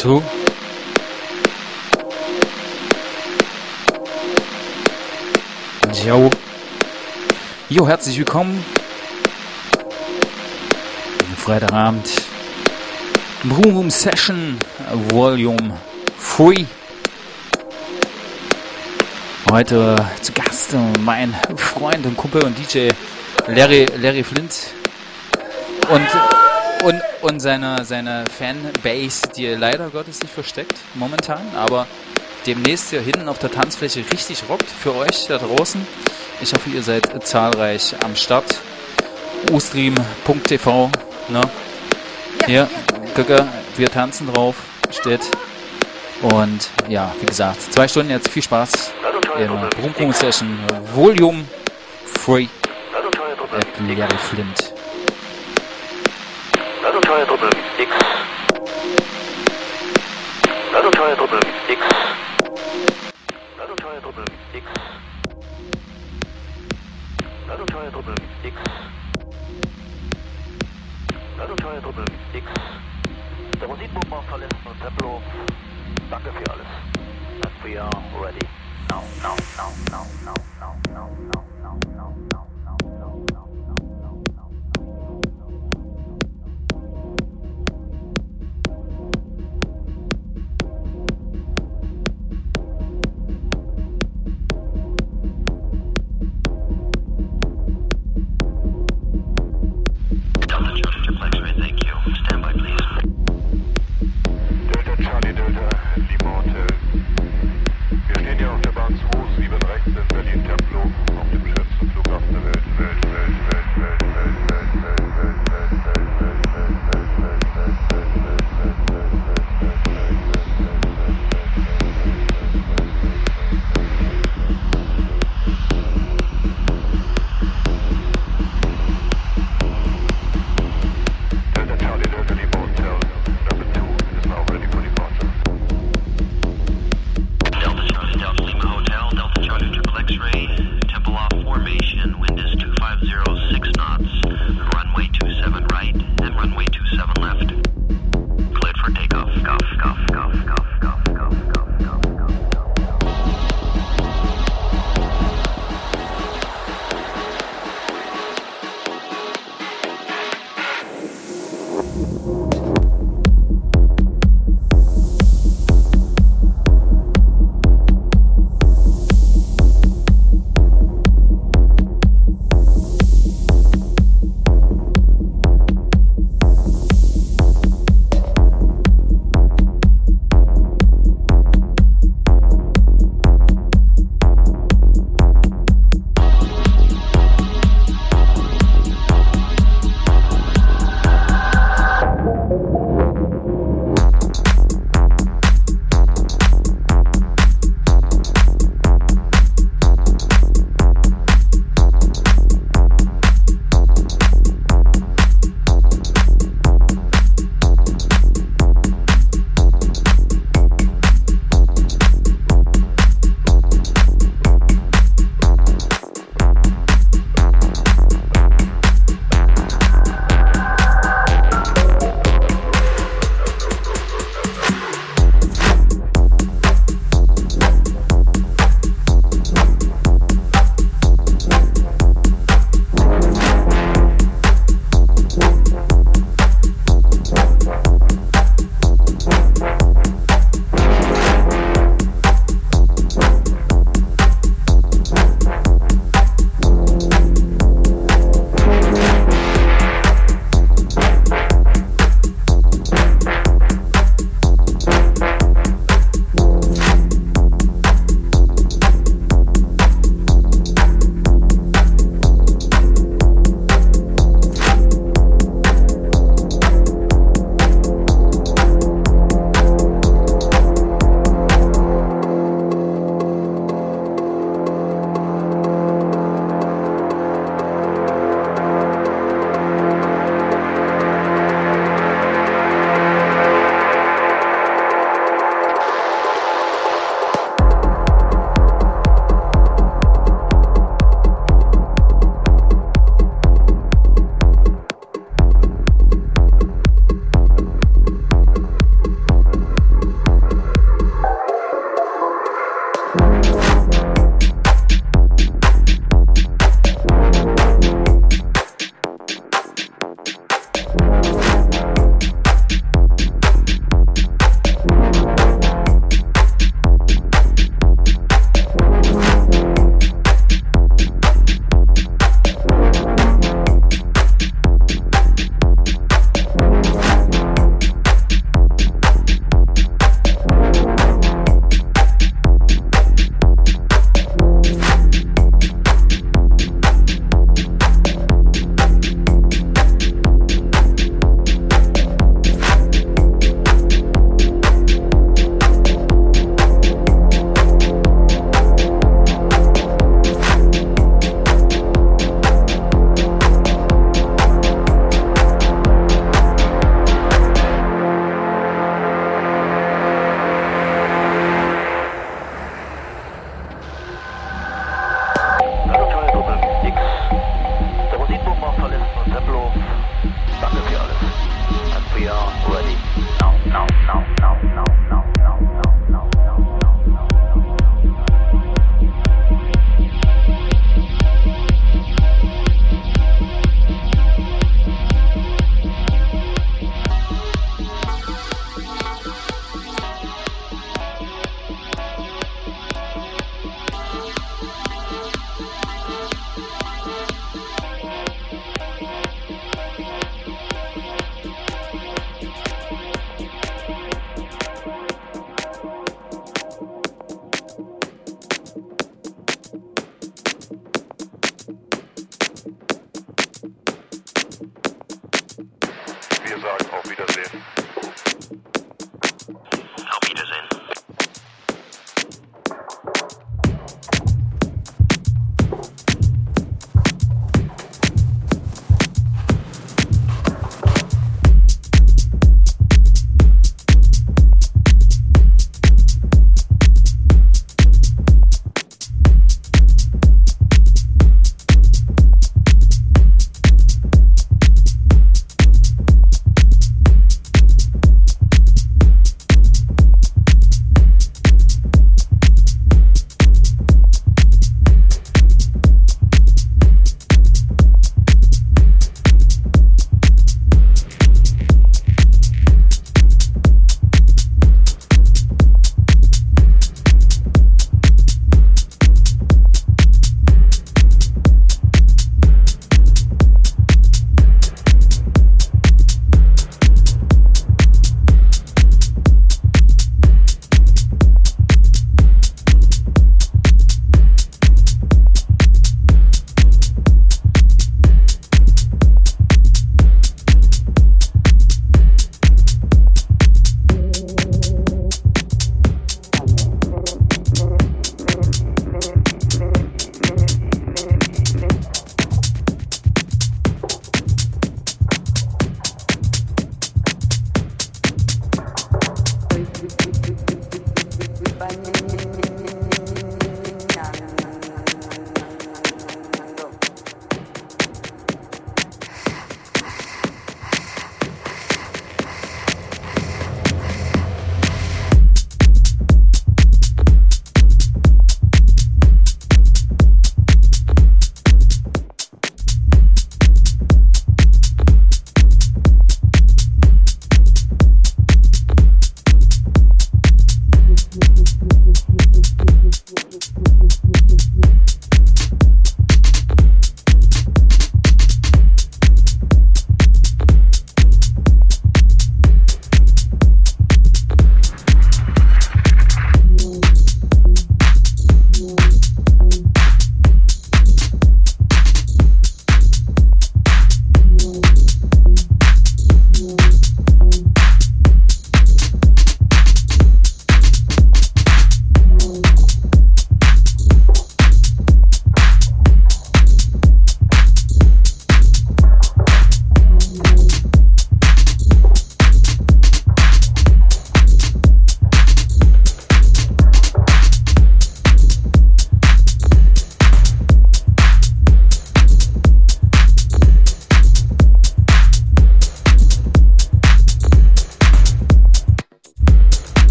Two. Jo. Jo, herzlich willkommen. Freitagabend. Boom Room Session Volume 3. Heute zu Gast mein Freund und Kumpel und DJ Larry, Larry Flint. Und und, und seine, seine Fanbase, die leider Gottes nicht versteckt momentan, aber demnächst hier hinten auf der Tanzfläche richtig rockt für euch da draußen. Ich hoffe, ihr seid zahlreich am Start. ustream.tv, ne? Hier, gucke, wir tanzen drauf, steht. Und ja, wie gesagt, zwei Stunden jetzt viel Spaß in Brumpum Session Volume 3 at Larry Flint. X ラドチャーへ突入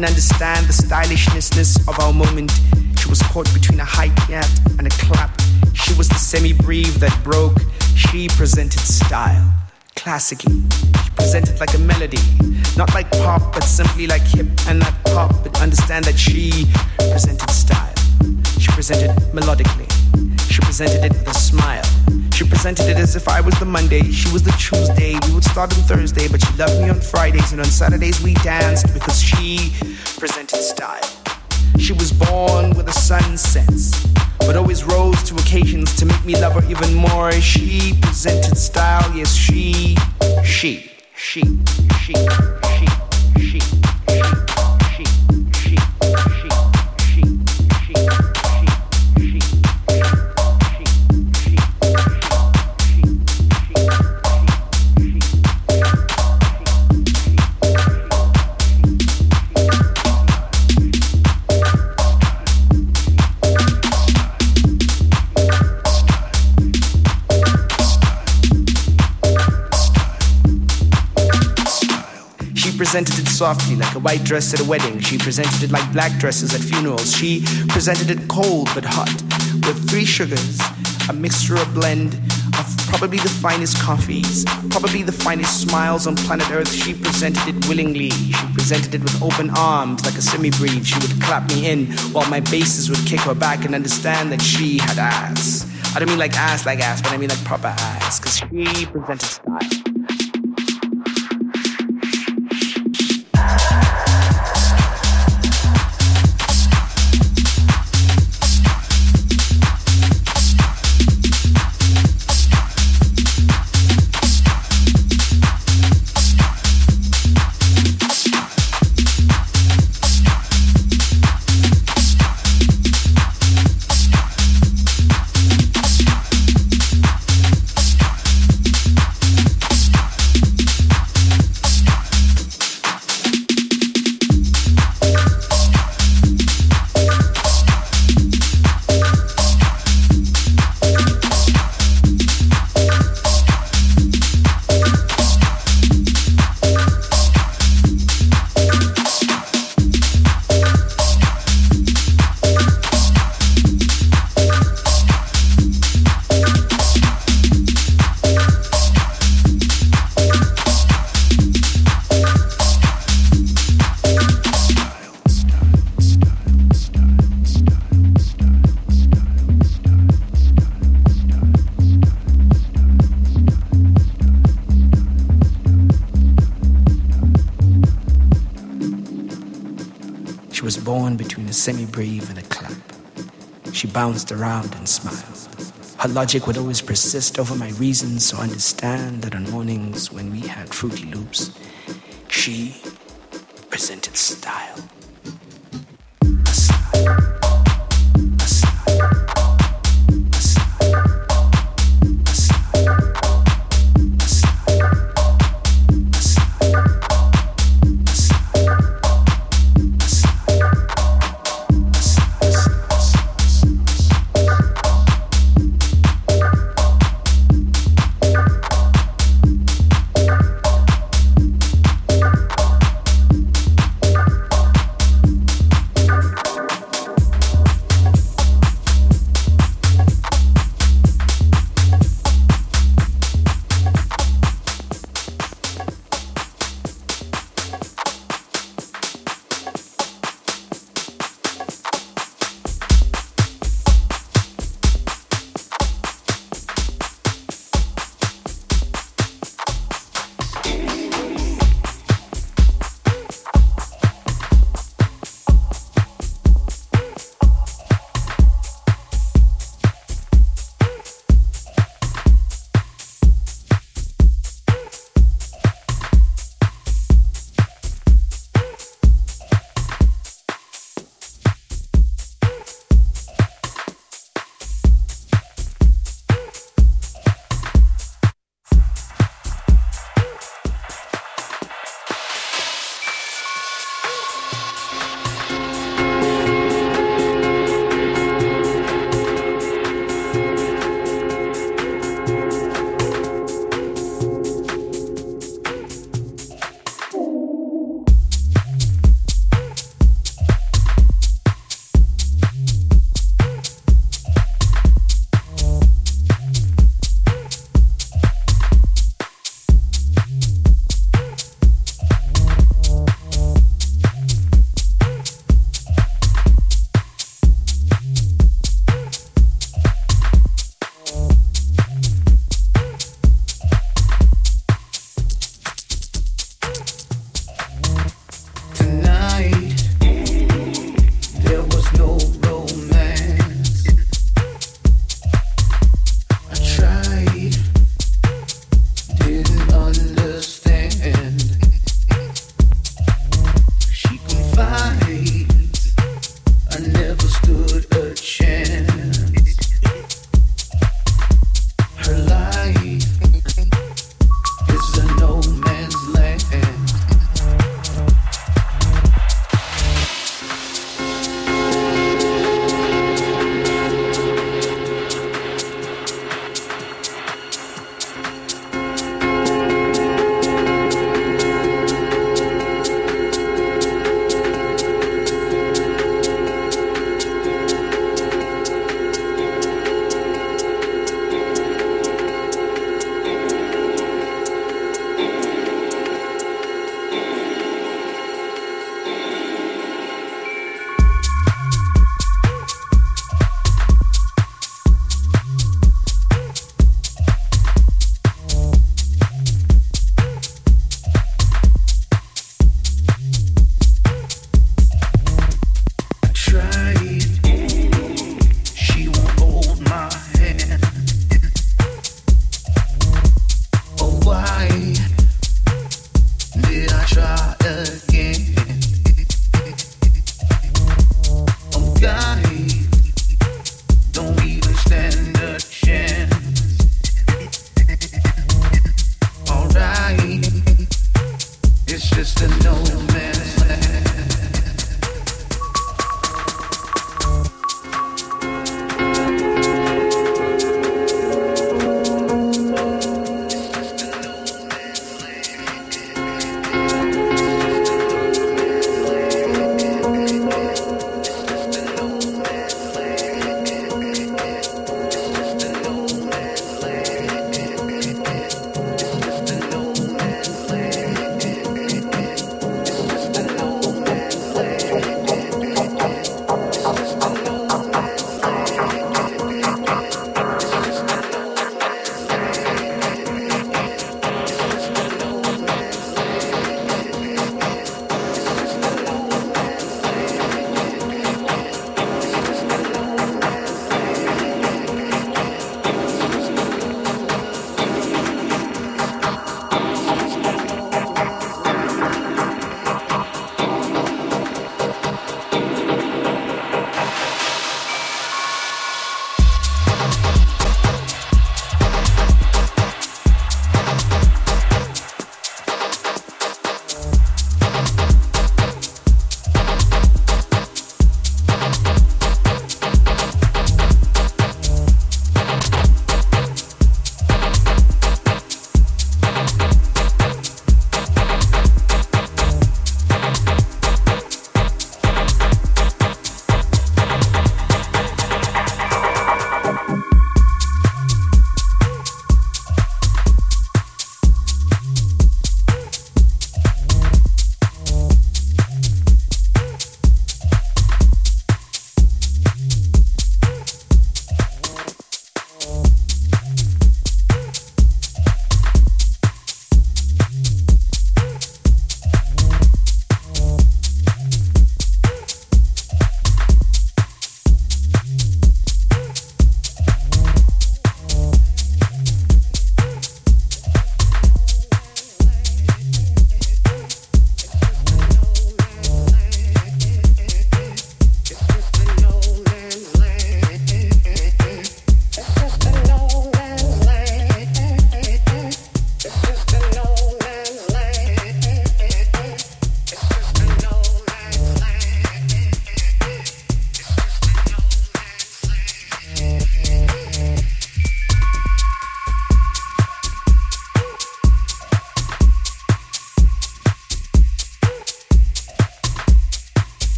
Didn't understand the stylishness of our moment. She was caught between a hi-hat and a clap. She was the semi-breve that broke. She presented style, classically. She presented like a melody, not like pop, but simply like hip and not pop. But understand that she presented style. She presented melodically. She presented it with a smile. She presented it as if I was the Monday, she was the Tuesday. We would start on Thursday, but she loved me on Fridays, and on Saturdays we danced because she presented style. She was born with a sun sense, but always rose to occasions to make me love her even more. She presented style, yes, she, she, she, she, she, she, presented it softly, like a white dress at a wedding. She presented it like black dresses at funerals. She presented it cold but hot, with three sugars, a mixture, a blend of probably the finest coffees, probably the finest smiles on planet Earth. She presented it willingly. She presented it with open arms, like a semi-breve. She would clap me in, while my bases would kick her back and understand that she had ass. I don't mean like ass like ass, but I mean like proper ass, because she presented style. Bounced around and smiled. Her logic would always persist over my reasons, so understand that on mornings when we had Fruity Loops,